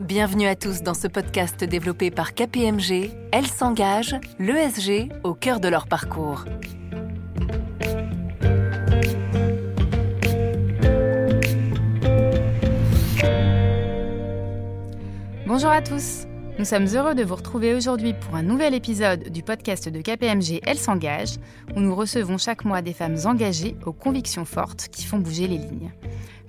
Bienvenue à tous dans ce podcast développé par KPMG. Elles s'engagent, l'ESG, au cœur de leur parcours. Bonjour à tous. Nous sommes heureux de vous retrouver aujourd'hui pour un nouvel épisode du podcast de KPMG Elles s'engagent, où nous recevons chaque mois des femmes engagées aux convictions fortes qui font bouger les lignes.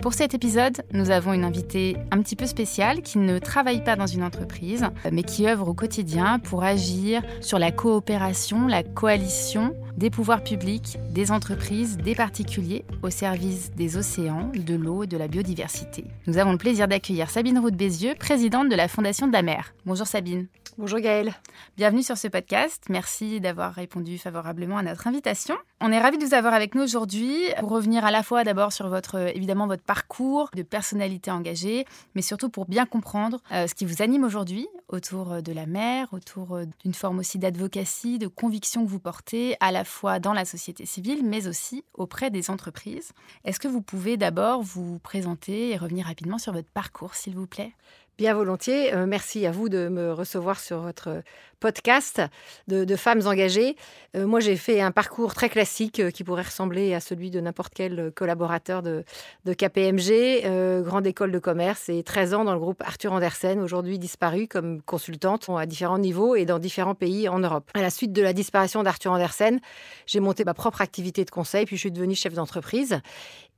Pour cet épisode, nous avons une invitée un petit peu spéciale qui ne travaille pas dans une entreprise, mais qui œuvre au quotidien pour agir sur la coopération, la coalition des pouvoirs publics, des entreprises, des particuliers au service des océans, de l'eau et de la biodiversité. Nous avons le plaisir d'accueillir Sabine Roux Bézieux, présidente de la Fondation de la mer. Bonjour Sabine. Bonjour Gaëlle. Bienvenue sur ce podcast. Merci d'avoir répondu favorablement à notre invitation. On est ravis de vous avoir avec nous aujourd'hui pour revenir à la fois d'abord sur votre évidemment votre parcours de personnalité engagée, mais surtout pour bien comprendre euh, ce qui vous anime aujourd'hui autour de la mer, autour euh, d'une forme aussi d'advocacy, de conviction que vous portez à la fois dans la société civile, mais aussi auprès des entreprises. Est-ce que vous pouvez d'abord vous présenter et revenir rapidement sur votre parcours, s'il vous plaît? Bien volontiers. Euh, merci à vous de me recevoir sur votre podcast de, femmes engagées. Euh, moi, j'ai fait un parcours très classique euh, qui pourrait ressembler à celui de n'importe quel collaborateur de, KPMG, grande école de commerce et 13 ans dans le groupe Arthur Andersen, aujourd'hui disparu comme consultante à différents niveaux et dans différents pays en Europe. À la suite de la disparition d'Arthur Andersen, j'ai monté ma propre activité de conseil, puis je suis devenue chef d'entreprise.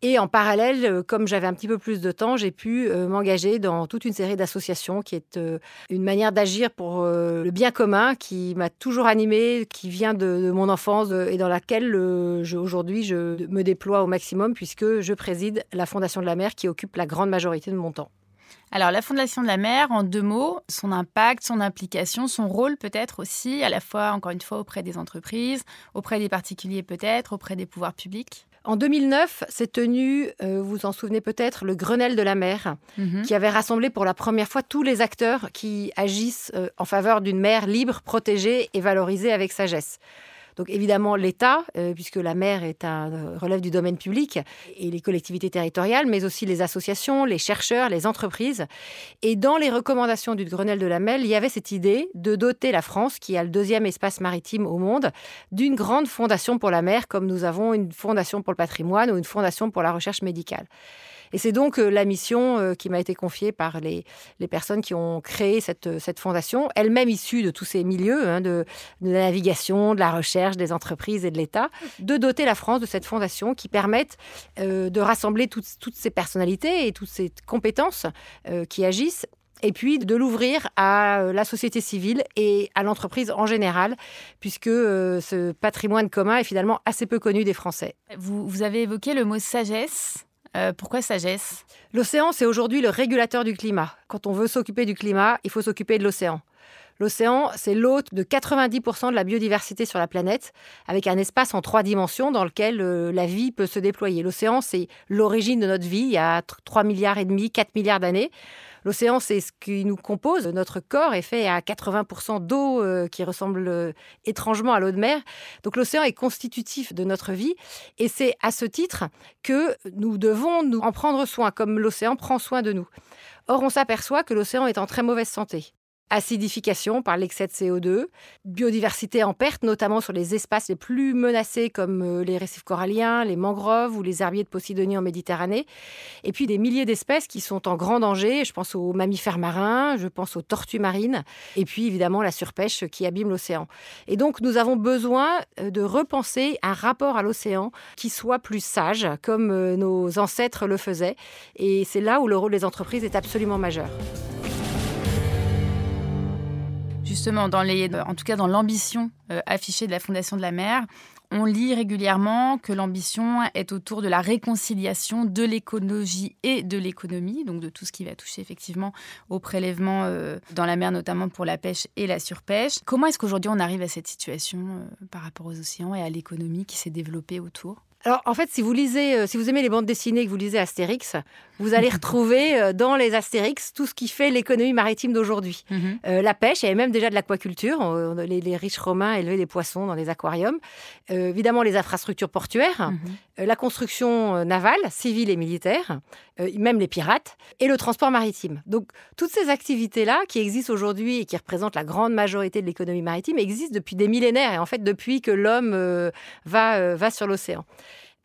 Et en parallèle, comme j'avais un petit peu plus de temps, j'ai pu m'engager dans toute une série d'associations qui est une manière d'agir pour le bien commun qui m'a toujours animée, qui vient de, mon enfance et dans laquelle aujourd'hui je me déploie au maximum puisque je préside la Fondation de la mer qui occupe la grande majorité de mon temps. Alors la Fondation de la mer, en deux mots, son impact, son implication, son rôle peut-être aussi, à la fois, encore une fois, auprès des entreprises, auprès des particuliers peut-être, auprès des pouvoirs publics? En 2009, s'est tenu, euh, vous vous en souvenez peut-être, le Grenelle de la mer, mhm. qui avait rassemblé pour la première fois tous les acteurs qui agissent euh, en faveur d'une mer libre, protégée et valorisée avec sagesse. Donc évidemment l'État, euh, puisque la mer est un, euh, relève du domaine public, et les collectivités territoriales, mais aussi les associations, les chercheurs, les entreprises. Et dans les recommandations du Grenelle de la mer, il y avait cette idée de doter la France, qui a le deuxième espace maritime au monde, d'une grande fondation pour la mer, comme nous avons une fondation pour le patrimoine ou une fondation pour la recherche médicale. Et c'est donc euh, la mission euh, qui m'a été confiée par les, personnes qui ont créé cette, euh, fondation, elle-même issue de tous ces milieux, hein, de, la navigation, de la recherche, des entreprises et de l'État, de doter la France de cette fondation qui permette de rassembler toutes, ces personnalités et toutes ces compétences qui agissent et puis de l'ouvrir à la société civile et à l'entreprise en général, puisque ce patrimoine commun est finalement assez peu connu des Français. Vous avez évoqué le mot sagesse. Euh, pourquoi sagesse? L'océan, c'est aujourd'hui le régulateur du climat. Quand on veut s'occuper du climat, il faut s'occuper de l'océan. L'océan, c'est l'hôte de 90% de la biodiversité sur la planète, avec un espace en trois dimensions dans lequel euh, la vie peut se déployer. L'océan, c'est l'origine de notre vie, il y a 3 milliards et demi, 4 milliards d'années. L'océan, c'est ce qui nous compose. Notre corps est fait à 80% d'eau euh, qui ressemble euh, étrangement à l'eau de mer. Donc l'océan est constitutif de notre vie et c'est à ce titre que nous devons nous en prendre soin, comme l'océan prend soin de nous. Or, on s'aperçoit que l'océan est en très mauvaise santé acidification par l'excès de CO2, biodiversité en perte, notamment sur les espaces les plus menacés comme euh, les récifs coralliens, les mangroves ou les herbiers de Posidonie en Méditerranée, et puis des milliers d'espèces qui sont en grand danger. Je pense aux mammifères marins, je pense aux tortues marines, et puis évidemment la surpêche qui abîme l'océan. Et donc nous avons besoin euh, de repenser un rapport à l'océan qui soit plus sage, comme euh, nos ancêtres le faisaient. Et c'est là où le rôle des entreprises est absolument majeur. Justement, en tout cas dans l'ambition affichée de la Fondation de la mer, on lit régulièrement que l'ambition est autour de la réconciliation de l'écologie et de l'économie, donc de tout ce qui va toucher effectivement au prélèvement euh, dans la mer, notamment pour la pêche et la surpêche. Comment est-ce qu'aujourd'hui on arrive à cette situation euh, par rapport aux océans et à l'économie qui s'est développée autour? Alors, en fait, si vous lisez, euh, si vous aimez les bandes dessinées, que vous lisez Astérix, vous allez retrouver euh, dans les Astérix tout ce qui fait l'économie maritime d'aujourd'hui. Mhm. Euh, la pêche, il y avait même déjà de l'aquaculture. Les, riches romains élevaient des poissons dans des aquariums. évidemment, les infrastructures portuaires, mhm. la construction navale, civile et militaire, même les pirates, et le transport maritime. Donc, toutes ces activités-là qui existent aujourd'hui et qui représentent la grande majorité de l'économie maritime existent depuis des millénaires et en fait depuis que l'homme va, va sur l'océan.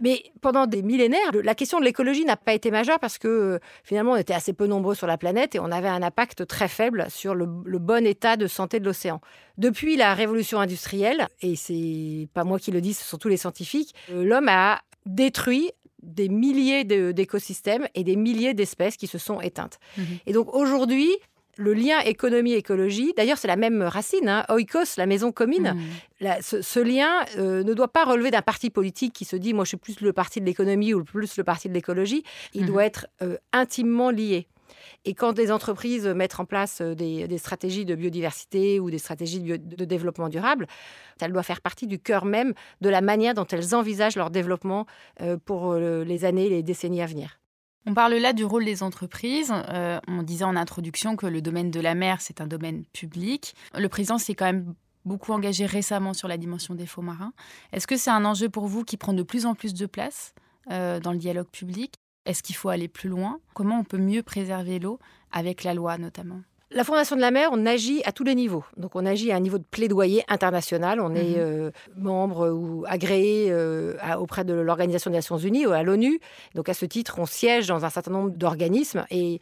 Mais pendant des millénaires, la question de l'écologie n'a pas été majeure parce que euh, finalement, on était assez peu nombreux sur la planète et on avait un impact très faible sur le, bon état de santé de l'océan. Depuis la révolution industrielle, et c'est pas moi qui le dis, ce sont tous les scientifiques, euh, l'homme a détruit des milliers d'écosystèmes et des milliers d'espèces qui se sont éteintes. Mmh et donc aujourd'hui, le lien économie-écologie, d'ailleurs c'est la même racine, hein, oikos, la maison commune, mmh. ce, lien euh, ne doit pas relever d'un parti politique qui se dit moi je suis plus le parti de l'économie ou plus le parti de l'écologie, il mmh. doit être euh, intimement lié. Et quand des entreprises mettent en place euh, des, stratégies de biodiversité ou des stratégies de, développement durable, elles doivent faire partie du cœur même de la manière dont elles envisagent leur développement pour les années et les décennies à venir. On parle là du rôle des entreprises. Euh, on disait en introduction que le domaine de la mer, c'est un domaine public. Le président s'est quand même beaucoup engagé récemment sur la dimension des faux marins. Est-ce que c'est un enjeu pour vous qui prend de plus en plus de place euh, dans le dialogue public? Est-ce qu'il faut aller plus loin? Comment on peut mieux préserver l'eau avec la loi notamment? La Fondation de la mer, on agit à tous les niveaux. Donc on agit à un niveau de plaidoyer international. On est mhm. euh, membre ou agréé euh, auprès de l'Organisation des Nations Unies ou à l'ONU. Donc à ce titre, on siège dans un certain nombre d'organismes et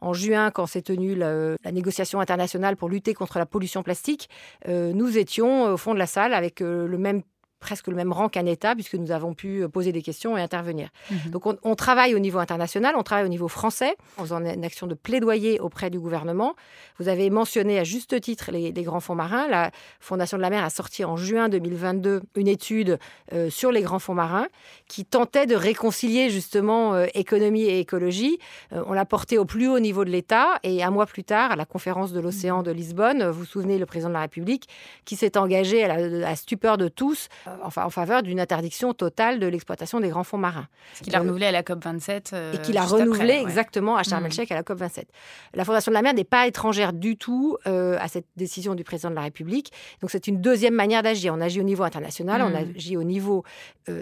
en juin, quand s'est tenue la, négociation internationale pour lutter contre la pollution plastique, euh, nous étions au fond de la salle avec le même presque le même rang qu'un État, puisque nous avons pu euh, poser des questions et intervenir. Mhm. Donc on, travaille au niveau international, on travaille au niveau français, en faisant une action de plaidoyer auprès du gouvernement. Vous avez mentionné à juste titre les, grands fonds marins. La Fondation de la mer a sorti en juin 2022 une étude euh, sur les grands fonds marins qui tentait de réconcilier justement euh, économie et écologie. on l'a porté au plus haut niveau de l'État et un mois plus tard, à la conférence de l'océan de Lisbonne, vous vous souvenez, le président de la République qui s'est engagé à la stupeur de tous enfin, en faveur d'une interdiction totale de l'exploitation des grands fonds marins. Ce qu'il a renouvelé à la COP 27. Euh, et qu'il a renouvelé exactement à Sharm el-Sheikh mm. à la COP 27. La Fondation de la mer n'est pas étrangère du tout euh, à cette décision du président de la République. Donc c'est une deuxième manière d'agir. On agit au niveau international, on mm. agit au niveau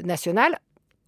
national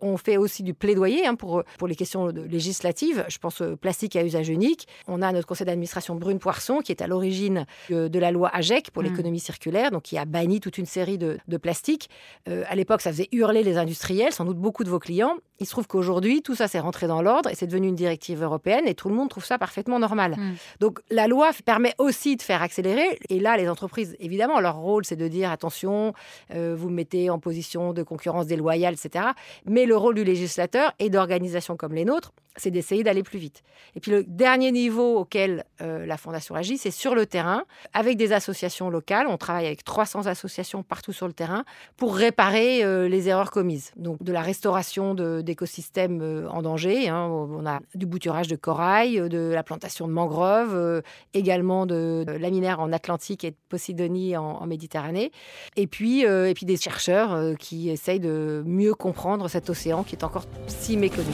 on fait aussi du plaidoyer hein, pour, pour les questions législatives. Je pense au plastique à usage unique. On a notre conseil d'administration Brune Poisson qui est à l'origine de, la loi AGEC pour mm. l'économie circulaire, donc qui a banni toute une série de, de plastiques. Euh, à l'époque, ça faisait hurler les industriels, sans doute beaucoup de vos clients. Il se trouve qu'aujourd'hui, tout ça s'est rentré dans l'ordre et c'est devenu une directive européenne et tout le monde trouve ça parfaitement normal. Mm. Donc la loi permet aussi de faire accélérer. Et là, les entreprises, évidemment, leur rôle, c'est de dire attention, euh, vous mettez en position de concurrence déloyale, etc. Mais le rôle du législateur et d'organisations comme les nôtres, c'est d'essayer d'aller plus vite. Et puis le dernier niveau auquel euh, la Fondation agit, c'est sur le terrain, avec des associations locales. On travaille avec 300 associations partout sur le terrain pour réparer euh, les erreurs commises. Donc de la restauration d'écosystèmes euh, en danger. Hein. On a du bouturage de corail, de la plantation de mangroves, également de, laminaires en Atlantique et de Posidonie en, Méditerranée. Et puis, et puis des chercheurs qui essayent de mieux comprendre cet océan qui est encore si méconnu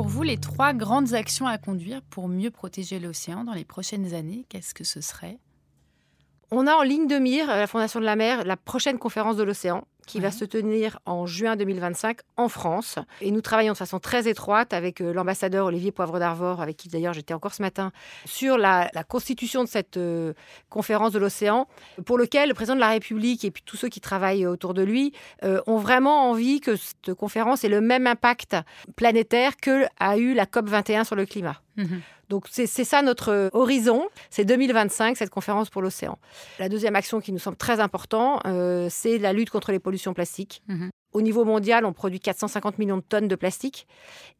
pour vous les trois grandes actions à conduire pour mieux protéger l'océan dans les prochaines années Qu'est-ce que ce serait? On a en ligne de mire, à la Fondation de la mer, la prochaine conférence de l'océan qui va se tenir en juin 2025 en France. Et nous travaillons de façon très étroite avec euh, l'ambassadeur Olivier Poivre d'Arvor, avec qui d'ailleurs j'étais encore ce matin, sur la, constitution de cette euh, conférence de l'océan, pour lequel le président de la République et puis tous ceux qui travaillent autour de lui euh, ont vraiment envie que cette conférence ait le même impact planétaire que a eu la COP 21 sur le climat. Mhm. Donc c'est ça notre horizon, c'est 2025, cette conférence pour l'océan. La deuxième action qui nous semble très importante, euh, c'est la lutte contre les pollutions plastiques. Mhm. Au niveau mondial, on produit 450 millions de tonnes de plastique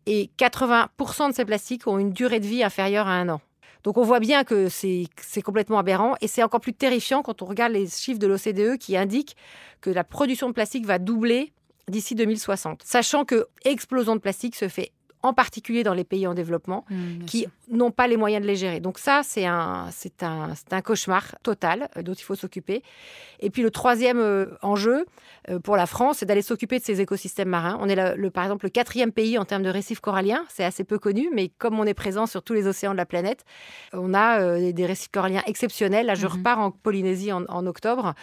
et 80% de ces plastiques ont une durée de vie inférieure à un an. Donc on voit bien que c'est complètement aberrant et c'est encore plus terrifiant quand on regarde les chiffres de l'OCDE qui indiquent que la production de plastique va doubler d'ici 2060. Sachant que explosion de plastique se fait en particulier dans les pays en développement, mmh, qui n'ont pas les moyens de les gérer. Donc ça, c'est un, c'est un, un, cauchemar total euh, dont il faut s'occuper. Et puis le troisième euh, enjeu euh, pour la France, c'est d'aller s'occuper de ces écosystèmes marins. On est le, par exemple le quatrième pays en termes de récifs coralliens. C'est assez peu connu, mais comme on est présent sur tous les océans de la planète, on a des récifs coralliens exceptionnels. Là, je mmh repars en Polynésie en, en octobre,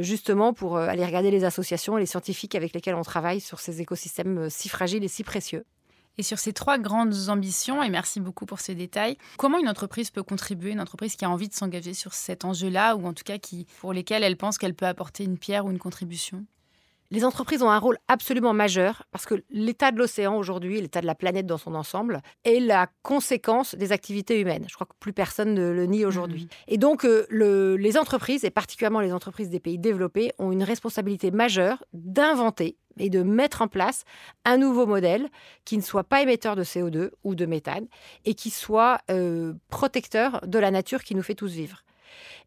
justement pour aller regarder les associations et les scientifiques avec lesquels on travaille sur ces écosystèmes si fragiles et si précieux. Et sur ces trois grandes ambitions, et merci beaucoup pour ces détails, comment une entreprise peut contribuer, une entreprise qui a envie de s'engager sur cet enjeu-là, ou en tout cas qui, pour lesquels elle pense qu'elle peut apporter une pierre ou une contribution? Les entreprises ont un rôle absolument majeur parce que l'état de l'océan aujourd'hui, l'état de la planète dans son ensemble, est la conséquence des activités humaines. Je crois que plus personne ne le nie aujourd'hui. Mmh. Et donc, euh, les entreprises, et particulièrement les entreprises des pays développés, ont une responsabilité majeure d'inventer et de mettre en place un nouveau modèle qui ne soit pas émetteur de CO2 ou de méthane et qui soit euh, protecteur de la nature qui nous fait tous vivre.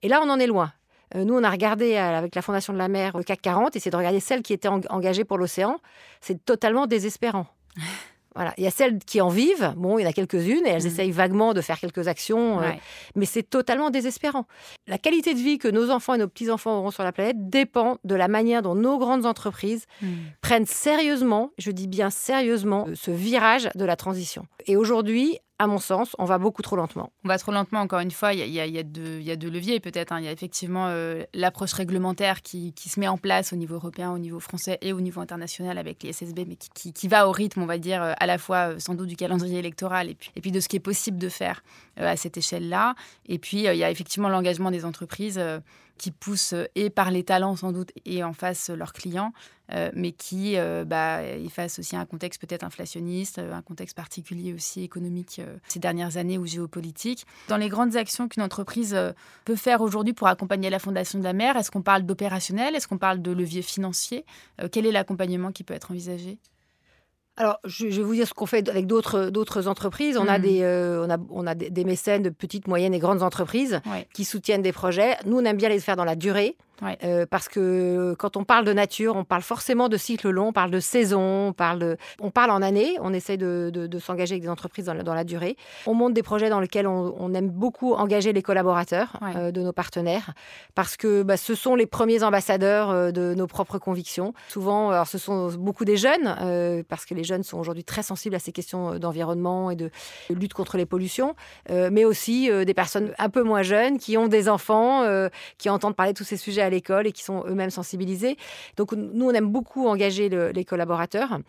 Et là, on en est loin. Euh, nous, on a regardé euh, avec la Fondation de la mer le CAC 40, et c'est de regarder celles qui étaient engagées pour l'océan. C'est totalement désespérant. Il y a celles qui en vivent. Bon, il y en a quelques-unes et elles mm. essayent vaguement de faire quelques actions, euh, mais c'est totalement désespérant. La qualité de vie que nos enfants et nos petits-enfants auront sur la planète dépend de la manière dont nos grandes entreprises mm. prennent sérieusement, je dis bien sérieusement, ce virage de la transition. Et aujourd'hui, à mon sens, on va beaucoup trop lentement. On va trop lentement, encore une fois. Il y a, y a, deux, leviers peut-être. Hein. Il y a effectivement euh, l'approche réglementaire qui, se met en place au niveau européen, au niveau français et au niveau international avec les SSB, mais qui, va au rythme, on va dire, euh, à la fois euh, sans doute du calendrier électoral et puis, et puis de ce qui est possible de faire à cette échelle-là. Et puis, il y a effectivement l'engagement des entreprises qui poussent euh, et par les talents sans doute et en face leurs clients, euh, mais qui euh, bah, y face aussi un contexte peut-être inflationniste, un contexte particulier aussi économique ces dernières années ou géopolitique. Dans les grandes actions qu'une entreprise peut faire aujourd'hui pour accompagner la Fondation de la mer, est-ce qu'on parle d'opérationnel? Est-ce qu'on parle de levier financier? Quel est l'accompagnement qui peut être envisagé? Alors, je, vais vous dire ce qu'on fait avec d'autres, d'autres entreprises. On, a hmm. des, euh, on, a, on a des, mécènes de petites, moyennes et grandes entreprises qui soutiennent des projets. Nous, on aime bien les faire dans la durée. Euh, parce que quand on parle de nature, on parle forcément de cycle long, on parle de saison, on parle, de, on parle en année, on essaie de, de, s'engager avec des entreprises dans la, dans la, durée. On monte des projets dans lesquels on, aime beaucoup engager les collaborateurs euh, de nos partenaires, parce que bah, ce sont les premiers ambassadeurs euh, de nos propres convictions. Souvent, alors, ce sont beaucoup des jeunes, parce que les jeunes sont aujourd'hui très sensibles à ces questions d'environnement et de lutte contre les pollutions, mais aussi des personnes un peu moins jeunes qui ont des enfants, qui entendent parler de tous ces sujets à l'école et qui sont eux-mêmes sensibilisés. Donc nous, on aime beaucoup engager les collaborateurs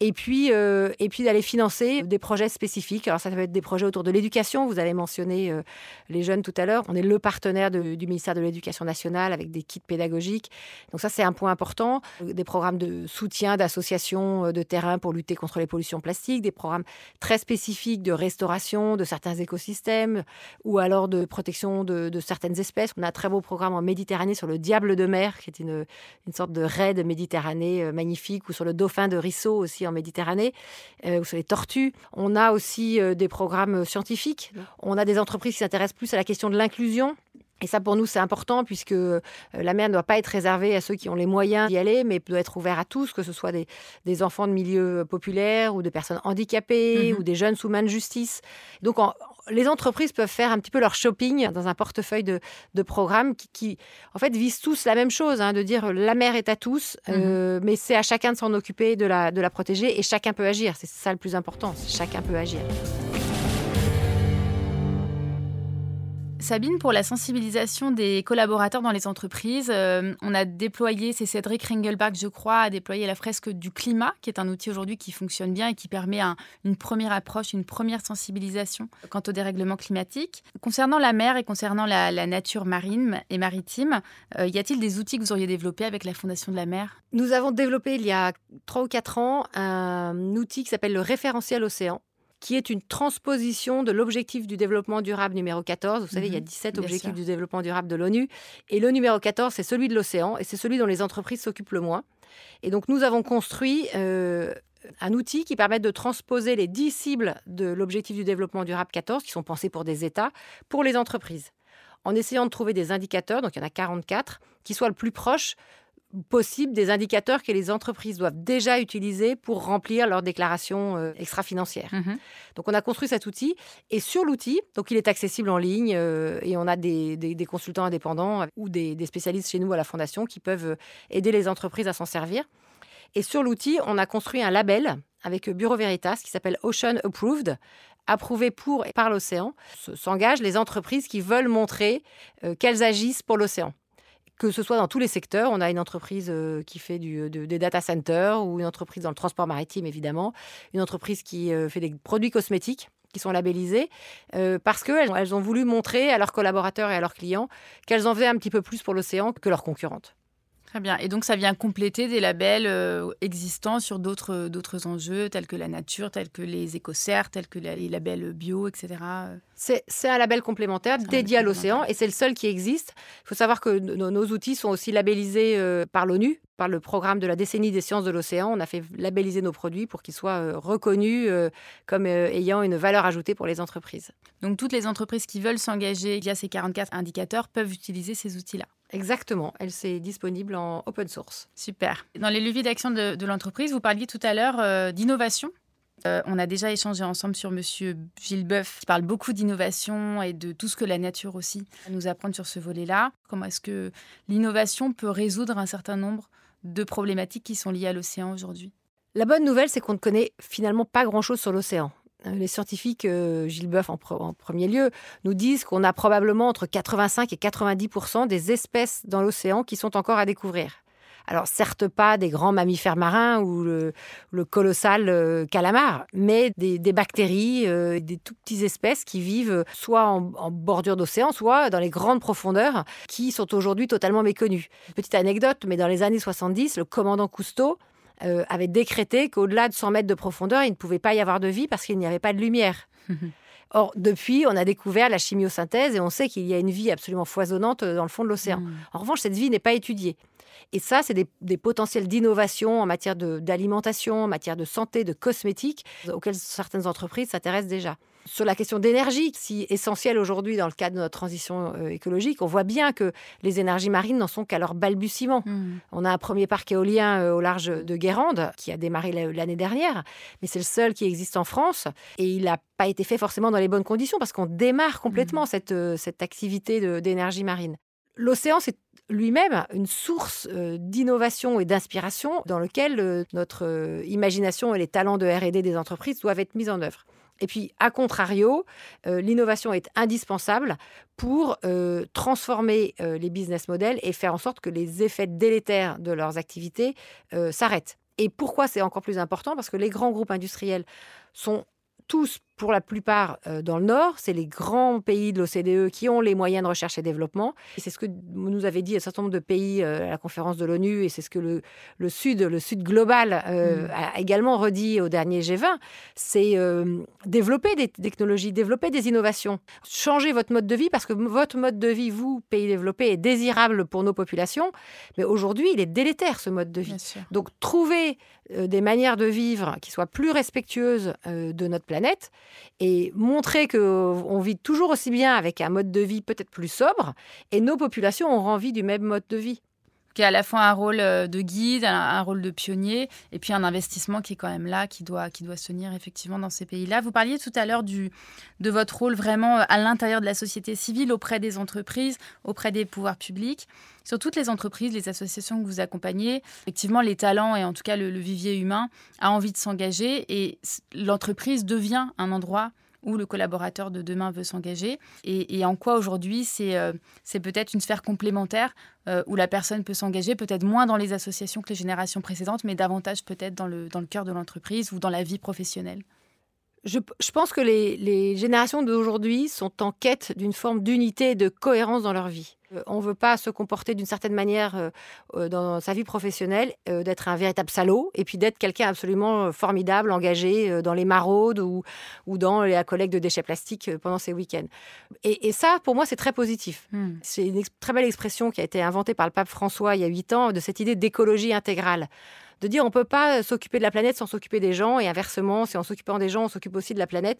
et puis, euh, puis d'aller financer des projets spécifiques. Alors ça, peut être des projets autour de l'éducation. Vous avez mentionné euh, les jeunes tout à l'heure. On est le partenaire du ministère de l'Éducation nationale avec des kits pédagogiques. Donc ça, c'est un point important. Des programmes de soutien d'associations euh, de terrain pour lutter contre les pollutions plastiques, des programmes très spécifiques de restauration de certains écosystèmes ou alors de protection de, de certaines espèces. On a un très beau programme en Méditerranée sur le Diable de mer, qui est une, une sorte de raid Méditerranée euh, magnifique, ou sur le dauphin de Risseau aussi en Méditerranée, euh, ou sur les tortues. On a aussi euh, des programmes scientifiques. On a des entreprises qui s'intéressent plus à la question de l'inclusion. Et ça, pour nous, c'est important puisque la mer ne doit pas être réservée à ceux qui ont les moyens d'y aller, mais doit être ouverte à tous, que ce soit des, des enfants de milieux populaires ou de personnes handicapées mmh ou des jeunes sous main de justice. Donc, en, les entreprises peuvent faire un petit peu leur shopping dans un portefeuille de, programmes qui, en fait, visent tous la même chose, hein, de dire la mer est à tous, euh, mhm. mais c'est à chacun de s'en occuper, de la, de la protéger, et chacun peut agir. C'est ça le plus important, chacun peut agir. Sabine, pour la sensibilisation des collaborateurs dans les entreprises, euh, on a déployé, c'est Cédric Ringelbach, je crois, a déployé la fresque du climat, qui est un outil aujourd'hui qui fonctionne bien et qui permet une première approche, une première sensibilisation quant au dérèglement climatique. Concernant la mer et concernant la, nature marine et maritime, euh, y a-t-il des outils que vous auriez développés avec la Fondation de la mer? Nous avons développé il y a trois ou quatre ans un outil qui s'appelle le référentiel océan qui est une transposition de l'objectif du développement durable numéro 14. Vous savez, il y a 17 mhm. objectifs du développement durable de l'ONU. Et le numéro 14, c'est celui de l'océan, et c'est celui dont les entreprises s'occupent le moins. Et donc, nous avons construit euh, un outil qui permet de transposer les 10 cibles de l'objectif du développement durable 14, qui sont pensés pour des États, pour les entreprises. En essayant de trouver des indicateurs, donc il y en a 44, qui soient le plus proches possible des indicateurs que les entreprises doivent déjà utiliser pour remplir leurs déclarations euh, extra-financières. Mhm. Donc on a construit cet outil et sur l'outil, donc il est accessible en ligne euh, et on a des, des- des consultants indépendants ou des, des spécialistes chez nous à la fondation qui peuvent euh, aider les entreprises à s'en servir. Et sur l'outil, on a construit un label avec Bureau Veritas qui s'appelle Ocean Approved approuvé pour et par l'océan, Se- s'engagent les entreprises qui veulent montrer euh, qu'elles agissent pour l'océan que ce soit dans tous les secteurs. On a une entreprise euh, qui fait de- des data centers ou une entreprise dans le transport maritime, évidemment. Une entreprise qui euh, fait des produits cosmétiques qui sont labellisés euh, parce qu'elles elles ont voulu montrer à leurs collaborateurs et à leurs clients qu'elles en faisaient un petit peu plus pour l'océan que leurs concurrentes. Très bien. Et donc, ça vient compléter des labels euh, existants sur d'autres d'autres enjeux, tels que la nature, tels que les écocerts, tels que la- les labels bio, etc. C'est un label complémentaire dédié à l'océan et c'est le seul qui existe. Il faut savoir que nos, nos outils sont aussi labellisés euh, par l'ONU, par le programme de la décennie des sciences de l'océan. On a fait labelliser nos produits pour qu'ils soient euh, reconnus euh, comme euh, ayant une valeur ajoutée pour les entreprises. Donc, toutes les entreprises qui veulent s'engager via ces 44 indicateurs peuvent utiliser ces outils-là? Exactement, elle c'est disponible en open source. Super. Dans les leviers d'action de, de l'entreprise, vous parliez tout à l'heure euh, d'innovation. Euh, on a déjà échangé ensemble sur Monsieur Gilles Boeuf, qui parle beaucoup d'innovation et de tout ce que la nature aussi nous apprendre sur ce volet-là. Comment est-ce que l'innovation peut résoudre un certain nombre de problématiques qui sont liées à l'océan aujourd'hui? La bonne nouvelle, c'est qu'on ne connaît finalement pas grand-chose sur l'océan. Euh, Les scientifiques, euh, Gilles Boeuf en, pre- en premier lieu, nous disent qu'on a probablement entre 85 et 90% des espèces dans l'océan qui sont encore à découvrir. Alors certes pas des grands mammifères marins ou le, colossal euh, calamar, mais des, bactéries, des tout petites espèces qui vivent soit en bordure d'océan, soit dans les grandes profondeurs, qui sont aujourd'hui totalement méconnues. Petite anecdote, mais dans les années 70, le commandant Cousteau euh, avait décrété qu'au-delà de 100 mètres de profondeur, il ne pouvait pas y avoir de vie parce qu'il n'y avait pas de lumière. Or, depuis, on a découvert la chimiosynthèse et on sait qu'il y a une vie absolument foisonnante euh, dans le fond de l'océan. Mm. En revanche, cette vie n'est pas étudiée. Et ça, c'est des, des potentiels d'innovation en matière d'alimentation, en matière de santé, de cosmétiques, auxquels certaines entreprises s'intéressent déjà. Sur la question d'énergie, si essentielle aujourd'hui dans le cadre de notre transition euh, écologique, on voit bien que les énergies marines n'en sont qu'à leur balbutiement. Mm. On a un premier parc éolien euh, au large de Guérande qui a démarré la- l'année dernière, mais c'est le seul qui existe en France et il n'a pas été fait forcément dans les bonnes conditions parce qu'on démarre complètement cette, euh, cette activité d'énergie marine. L'océan, c'est lui-même une source d'innovation et d'inspiration dans lequel notre imagination et les talents de R&D des entreprises doivent être mis en œuvre. Et puis, à contrario, euh, l'innovation est indispensable pour euh, transformer euh, les business models et faire en sorte que les effets délétères de leurs activités s'arrêtent. Et pourquoi c'est encore plus important? Parce que les grands groupes industriels sont tous, pour la plupart, euh, dans le Nord. C'est les grands pays de l'OCDE qui ont les moyens de recherche et développement. Et c'est ce que nous avait dit un certain nombre de pays euh, à la conférence de l'ONU, et c'est ce que le, le Sud, le Sud global, euh, Mm. a également redit au dernier G20. C'est développer des technologies, développer des innovations, changer votre mode de vie, parce que votre mode de vie, vous, pays développé, est désirable pour nos populations, mais aujourd'hui, il est délétère, ce mode de vie. Donc trouver des manières de vivre qui soient plus respectueuses de notre planète et montrer qu'on vit toujours aussi bien avec un mode de vie peut-être plus sobre et nos populations auront envie du même mode de vie. Qui a à la fois un rôle euh, de guide, un, rôle de pionnier, et puis un investissement qui est quand même là, qui doit, qui doit se tenir effectivement dans ces pays-là. Vous parliez tout à l'heure de votre rôle vraiment euh, à l'intérieur de la société civile, auprès des entreprises, auprès des pouvoirs publics. Sur toutes les entreprises, les associations que vous accompagnez, effectivement, les talents et en tout cas le, vivier humain a envie de s'engager et l'entreprise devient un endroit où le collaborateur de demain veut s'engager et, en quoi aujourd'hui c'est euh, c'est peut-être une sphère complémentaire euh, où la personne peut s'engager, peut-être moins dans les associations que les générations précédentes, mais davantage peut-être dans le, dans le cœur de l'entreprise ou dans la vie professionnelle? Je, je pense que les, les générations d'aujourd'hui sont en quête d'une forme d'unité et de cohérence dans leur vie. Euh, on ne veut pas se comporter d'une certaine manière euh, euh, dans sa vie professionnelle, euh, d'être un véritable salaud, et puis d'être quelqu'un absolument formidable, engagé euh, dans les maraudes ou, ou dans la collecte de déchets plastiques pendant ses week-ends. Et, et ça, pour moi, c'est très positif. Hmm. C'est une très belle expression qui a été inventée par le pape François il y a huit ans de cette idée d'écologie intégrale. De dire on peut pas s'occuper de la planète sans s'occuper des gens, et inversement, si en s'occupant des gens, on s'occupe aussi de la planète.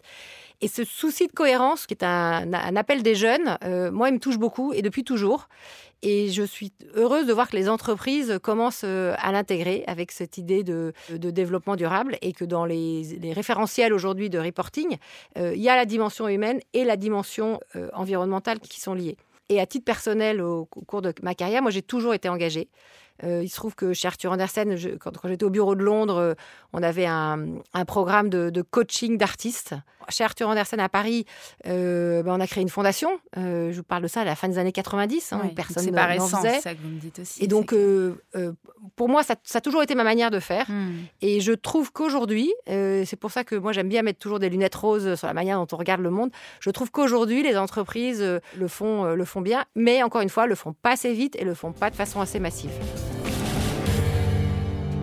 Et ce souci de cohérence, qui est un, appel des jeunes, euh, moi, il me touche beaucoup, et depuis toujours. Et je suis heureuse de voir que les entreprises commencent euh, à l'intégrer avec cette idée de, développement durable et que dans les, référentiels aujourd'hui de reporting, euh, il y a la dimension humaine et la dimension environnementale qui sont liées. Et à titre personnel, au, cours de ma carrière, moi, j'ai toujours été engagée. Euh, il se trouve que chez Arthur Andersen, quand, j'étais au bureau de Londres, euh, on avait un, programme de, coaching d'artistes. Chez Arthur Andersen à Paris, euh, ben, on a créé une fondation. je vous parle de ça à la fin des années 90. Hein, personne n'en faisait. Ça que vous me dites aussi, Et donc, pour moi, ça, a toujours été ma manière de faire. Hmm. Et je trouve qu'aujourd'hui, c'est pour ça que moi j'aime bien mettre toujours des lunettes roses sur la manière dont on regarde le monde. Je trouve qu'aujourd'hui, les entreprises le font, le font bien, mais encore une fois, le font pas assez vite et le font pas de façon assez massive.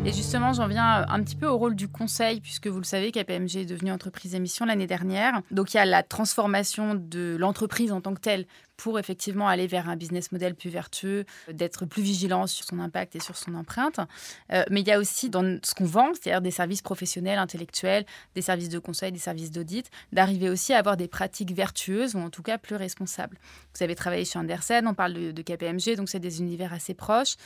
Et justement, j'en viens un petit peu au rôle du conseil, puisque vous le savez, KPMG est devenue entreprise émission l'année dernière. Donc il y a la transformation de l'entreprise en tant que telle pour effectivement aller vers un business model plus vertueux, d'être plus vigilant sur son impact et sur son empreinte. Euh, mais il y a aussi dans ce qu'on vend, c'est-à-dire des services professionnels, intellectuels, des services de conseil, des services d'audit, d'arriver aussi à avoir des pratiques vertueuses ou en tout cas plus responsables. Vous avez travaillé chez Andersen, on parle de, de KPMG, donc c'est des univers assez proches.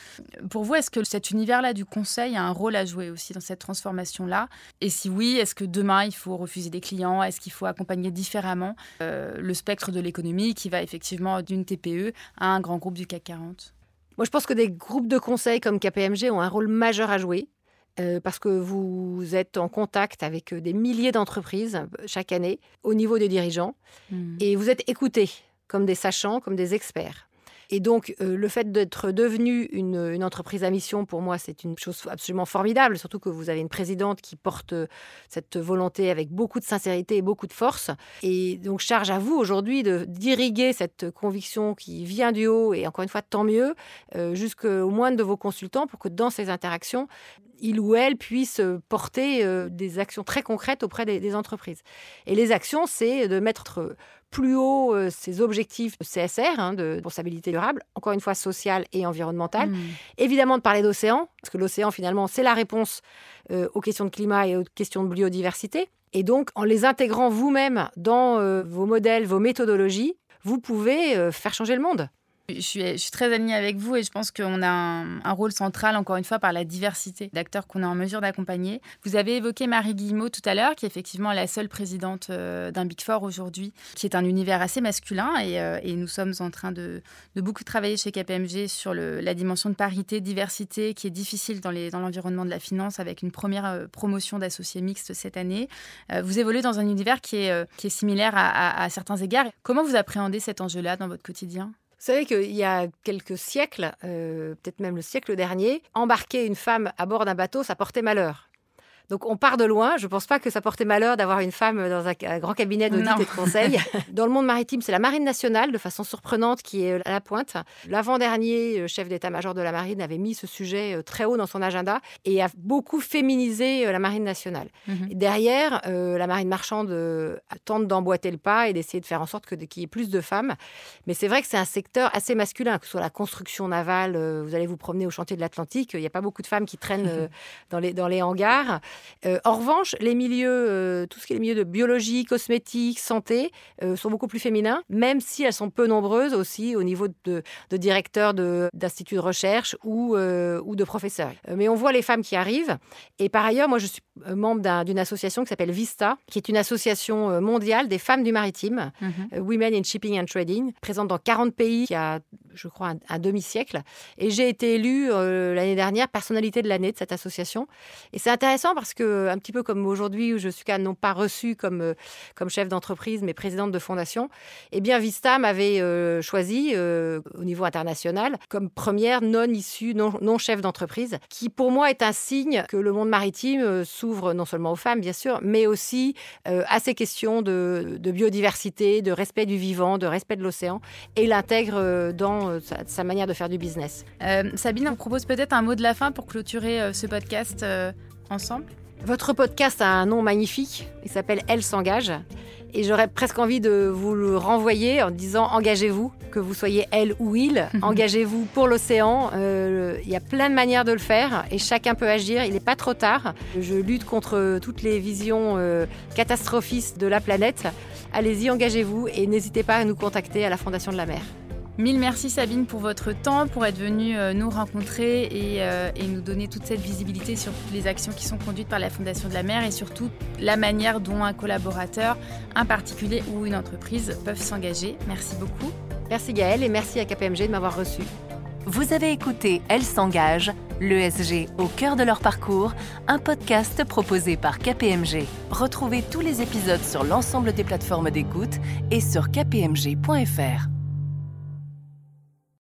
Pour vous, est-ce que cet univers-là du conseil a un rôle à jouer aussi dans cette transformation-là? Et si oui, est-ce que demain il faut refuser des clients? Est-ce qu'il faut accompagner différemment euh, le spectre de l'économie qui va effectivement d'une TPE à un grand groupe du CAC 40 Moi, je pense que des groupes de conseil comme KPMG ont un rôle majeur à jouer. Euh, parce que vous êtes en contact avec des milliers d'entreprises euh, chaque année au niveau des dirigeants hmm. et vous êtes écoutés comme des sachants, comme des experts. Et donc, euh, le fait d'être devenu une, entreprise à mission, pour moi, c'est une chose absolument formidable, surtout que vous avez une présidente qui porte euh, cette volonté avec beaucoup de sincérité et beaucoup de force. Et donc, charge à vous aujourd'hui de d'irriguer cette conviction qui vient du haut, et encore une fois, tant mieux, euh, jusqu'au moindre de vos consultants, pour que dans ces interactions, il ou elle puisse porter des actions très concrètes auprès des entreprises. Et les actions, c'est de mettre plus haut euh, ses objectifs de CSR, hein, de responsabilité durable, encore une fois sociale et environnementale. Hmm. Évidemment, de parler d'océan, parce que l'océan, finalement, c'est la réponse euh, aux questions de climat et aux questions de biodiversité. Et donc, en les intégrant vous-même dans euh, vos modèles, vos méthodologies, vous pouvez faire changer le monde. Je suis, très alignée avec vous et je pense qu'on a un, rôle central, encore une fois, par la diversité d'acteurs qu'on est en mesure d'accompagner. Vous avez évoqué Marie Guillemot tout à l'heure, qui est effectivement la seule présidente euh, d'un Big Four aujourd'hui, qui est un univers assez masculin et, euh, nous sommes en train de, beaucoup travailler chez KPMG sur la dimension de parité, diversité, qui est difficile dans l'environnement de la finance avec une première euh, promotion d'associés mixtes cette année. vous évoluez dans un univers qui est, qui est similaire à certains égards. Comment vous appréhendez cet enjeu-là dans votre quotidien? Vous savez qu'il y a quelques siècles, euh, peut-être même le siècle dernier, embarquer une femme à bord d'un bateau, ça portait malheur. Donc on part de loin. Je ne pense pas que ça portait malheur d'avoir une femme dans un, grand cabinet d'audit et de conseil. dans le monde maritime, c'est la Marine nationale, de façon surprenante, qui est à la pointe. L'avant-dernier euh, chef d'état-major de la Marine avait mis ce sujet euh, très haut dans son agenda et a beaucoup féminisé euh, la Marine nationale. Mhm. derrière, la Marine marchande tente d'emboîter le pas et d'essayer de faire en sorte qu'il y ait plus de femmes. Mais c'est vrai que c'est un secteur assez masculin, que ce soit la construction navale, vous allez vous promener au chantier de l'Atlantique, il n'y a pas beaucoup de femmes qui traînent dans, les, dans les hangars. Euh, en revanche, les milieux, euh, tout ce qui est les milieux de biologie, cosmétique, santé, euh, sont beaucoup plus féminins, même si elles sont peu nombreuses aussi au niveau de, directeurs d'instituts de, recherche ou, ou de professeurs. mais on voit les femmes qui arrivent. Et par ailleurs, moi, je suis membre d'une association qui s'appelle Vista, qui est une association mondiale des femmes du maritime, mhm. Women in Shipping and Trading, présente dans 40 pays, qui a, je crois, un, demi-siècle. Et j'ai été élue l'année dernière personnalité de l'année de cette association. Et c'est intéressant parce que, un petit peu comme aujourd'hui, où je suis non pas reçue comme, euh, comme chef d'entreprise, mais présidente de fondation, eh bien, Vista m'avait euh, choisi euh, au niveau international comme première non issue, non, non chef d'entreprise, qui pour moi est un signe que le monde maritime s'ouvre non seulement aux femmes, bien sûr, mais aussi à ces questions de, biodiversité, de respect du vivant, de respect de l'océan, et l'intègre dans sa, sa, manière de faire du business. Sabine, on propose peut-être un mot de la fin pour clôturer ce podcast ensemble Votre podcast a un nom magnifique, il s'appelle Elle s'engage. Et j'aurais presque envie de vous le renvoyer en disant engagez-vous, que vous soyez elle ou il, engagez-vous pour l'océan. Euh, il y a plein de manières de le faire et chacun peut agir. Il n'est pas trop tard. Je lutte contre toutes les visions euh, catastrophistes de la planète. Allez-y, engagez-vous et n'hésitez pas à nous contacter à la Fondation de la mer. Mille merci Sabine pour votre temps, pour être venue euh, nous rencontrer euh, et, nous donner toute cette visibilité sur les actions qui sont conduites par la Fondation de la mer et surtout la manière dont un collaborateur, un particulier ou une entreprise peuvent s'engager. Merci beaucoup. Merci Gaëlle et merci à KPMG de m'avoir reçu. Vous avez écouté Elle s'engage, l'ESG au cœur de leur parcours, un podcast proposé par KPMG. Retrouvez tous les épisodes sur l'ensemble des plateformes d'écoute et sur kpmg.fr.